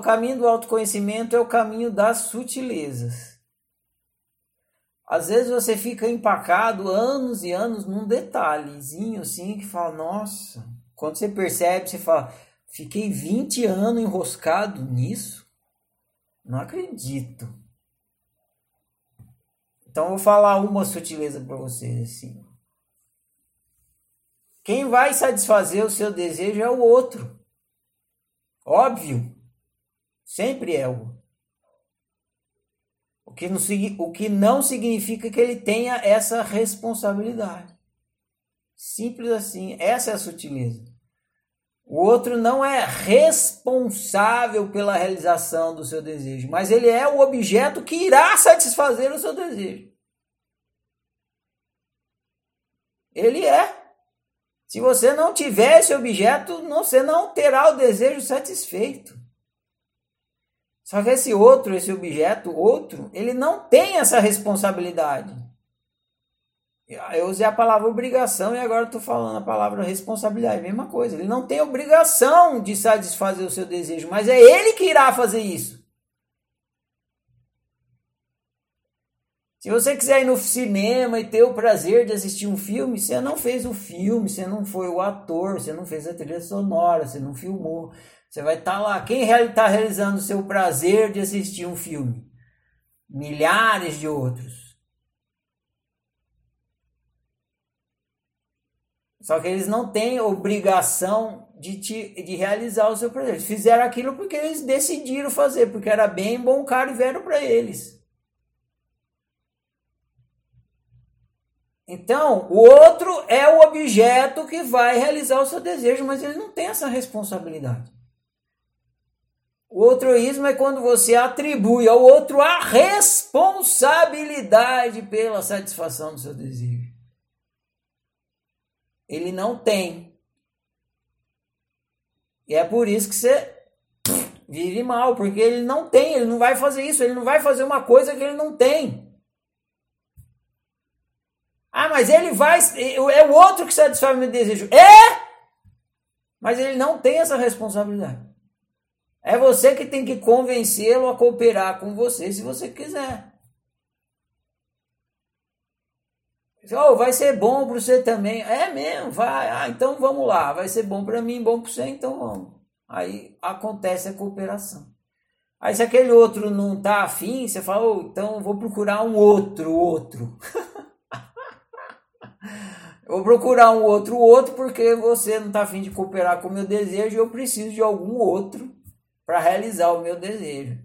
O caminho do autoconhecimento é o caminho das sutilezas. Às vezes você fica empacado anos e anos num detalhezinho assim que fala, nossa, quando você percebe, você fala, fiquei 20 anos enroscado nisso? Não acredito. Então eu vou falar uma sutileza para vocês assim. Quem vai satisfazer o seu desejo é o outro. Óbvio. Sempre é o. O que, não, o que não significa que ele tenha essa responsabilidade. Simples assim. Essa é a sutileza. O outro não é responsável pela realização do seu desejo, mas ele é o objeto que irá satisfazer o seu desejo. Ele é. Se você não tiver esse objeto, você não terá o desejo satisfeito. Só que esse outro, esse objeto, outro, ele não tem essa responsabilidade. Eu usei a palavra obrigação e agora estou falando a palavra responsabilidade. Mesma coisa. Ele não tem obrigação de satisfazer o seu desejo, mas é ele que irá fazer isso. Se você quiser ir no cinema e ter o prazer de assistir um filme, você não fez o filme, você não foi o ator, você não fez a trilha sonora, você não filmou. Você vai estar tá lá. Quem está realizando o seu prazer de assistir um filme? Milhares de outros. Só que eles não têm obrigação de, te, de realizar o seu prazer. Eles fizeram aquilo porque eles decidiram fazer, porque era bem bom, caro e velho para eles. Então, o outro é o objeto que vai realizar o seu desejo, mas ele não tem essa responsabilidade. O altruísmo é quando você atribui ao outro a responsabilidade pela satisfação do seu desejo. Ele não tem. E é por isso que você vive mal, porque ele não tem, ele não vai fazer isso, ele não vai fazer uma coisa que ele não tem. Ah, mas ele vai. É o outro que satisfaz o meu desejo. É! Mas ele não tem essa responsabilidade. É você que tem que convencê-lo a cooperar com você se você quiser. Oh, vai ser bom para você também. É mesmo, vai. Ah, então vamos lá. Vai ser bom para mim, bom para você, então vamos. Aí acontece a cooperação. Aí se aquele outro não tá afim, você fala, oh, então vou procurar um outro, outro. Vou procurar um outro outro porque você não está afim de cooperar com o meu desejo eu preciso de algum outro para realizar o meu desejo.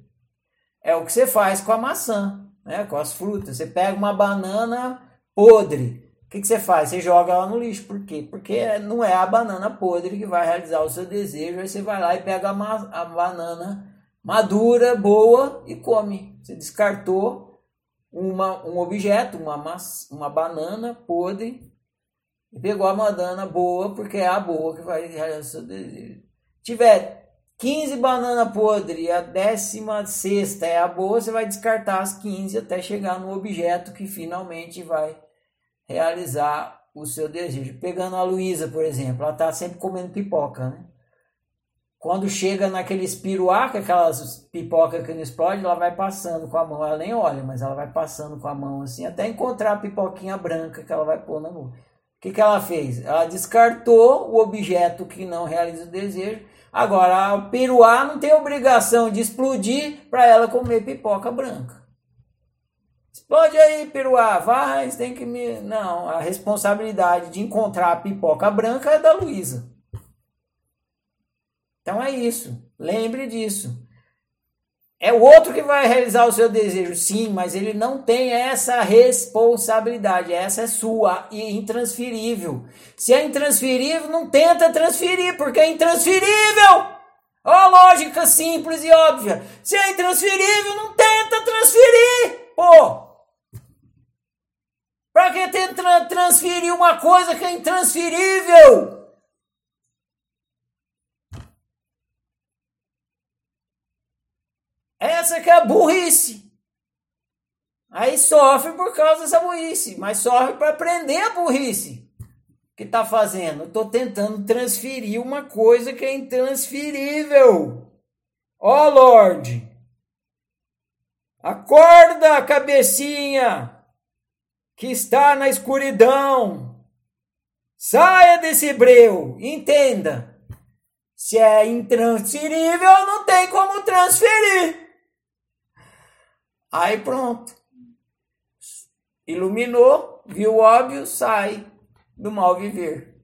É o que você faz com a maçã, né? com as frutas. Você pega uma banana podre. O que, que você faz? Você joga ela no lixo. Por quê? Porque não é a banana podre que vai realizar o seu desejo. Aí você vai lá e pega a, a banana madura, boa e come. Você descartou uma, um objeto, uma, uma banana podre, e pegou a banana boa, porque é a boa que vai realizar o seu desejo. Tiver 15 bananas podres e a décima sexta é a boa, você vai descartar as 15 até chegar no objeto que finalmente vai realizar o seu desejo. Pegando a Luísa, por exemplo, ela está sempre comendo pipoca, né? Quando chega naquele piruá, que aquelas pipoca que não explode, ela vai passando com a mão. Ela nem olha, mas ela vai passando com a mão assim, até encontrar a pipoquinha branca que ela vai pôr na mão. O que, que ela fez? Ela descartou o objeto que não realiza o desejo. Agora, a piruá não tem obrigação de explodir para ela comer pipoca branca. Explode aí, piruá, vai, tem que me. Não, a responsabilidade de encontrar a pipoca branca é da Luísa. Então é isso. Lembre disso. É o outro que vai realizar o seu desejo, sim, mas ele não tem essa responsabilidade. Essa é sua e intransferível. Se é intransferível, não tenta transferir, porque é intransferível. Ó, lógica simples e óbvia. Se é intransferível, não tenta transferir. Pô! Pra que tentar transferir uma coisa que é intransferível? Essa que é burrice. Aí sofre por causa dessa burrice, mas sofre para aprender a burrice que está fazendo. Estou tentando transferir uma coisa que é intransferível. Ó oh Lorde, acorda, cabecinha, que está na escuridão. Saia desse breu, entenda. Se é intransferível, não tem como transferir. Aí pronto. Iluminou, viu óbvio, sai do mal viver.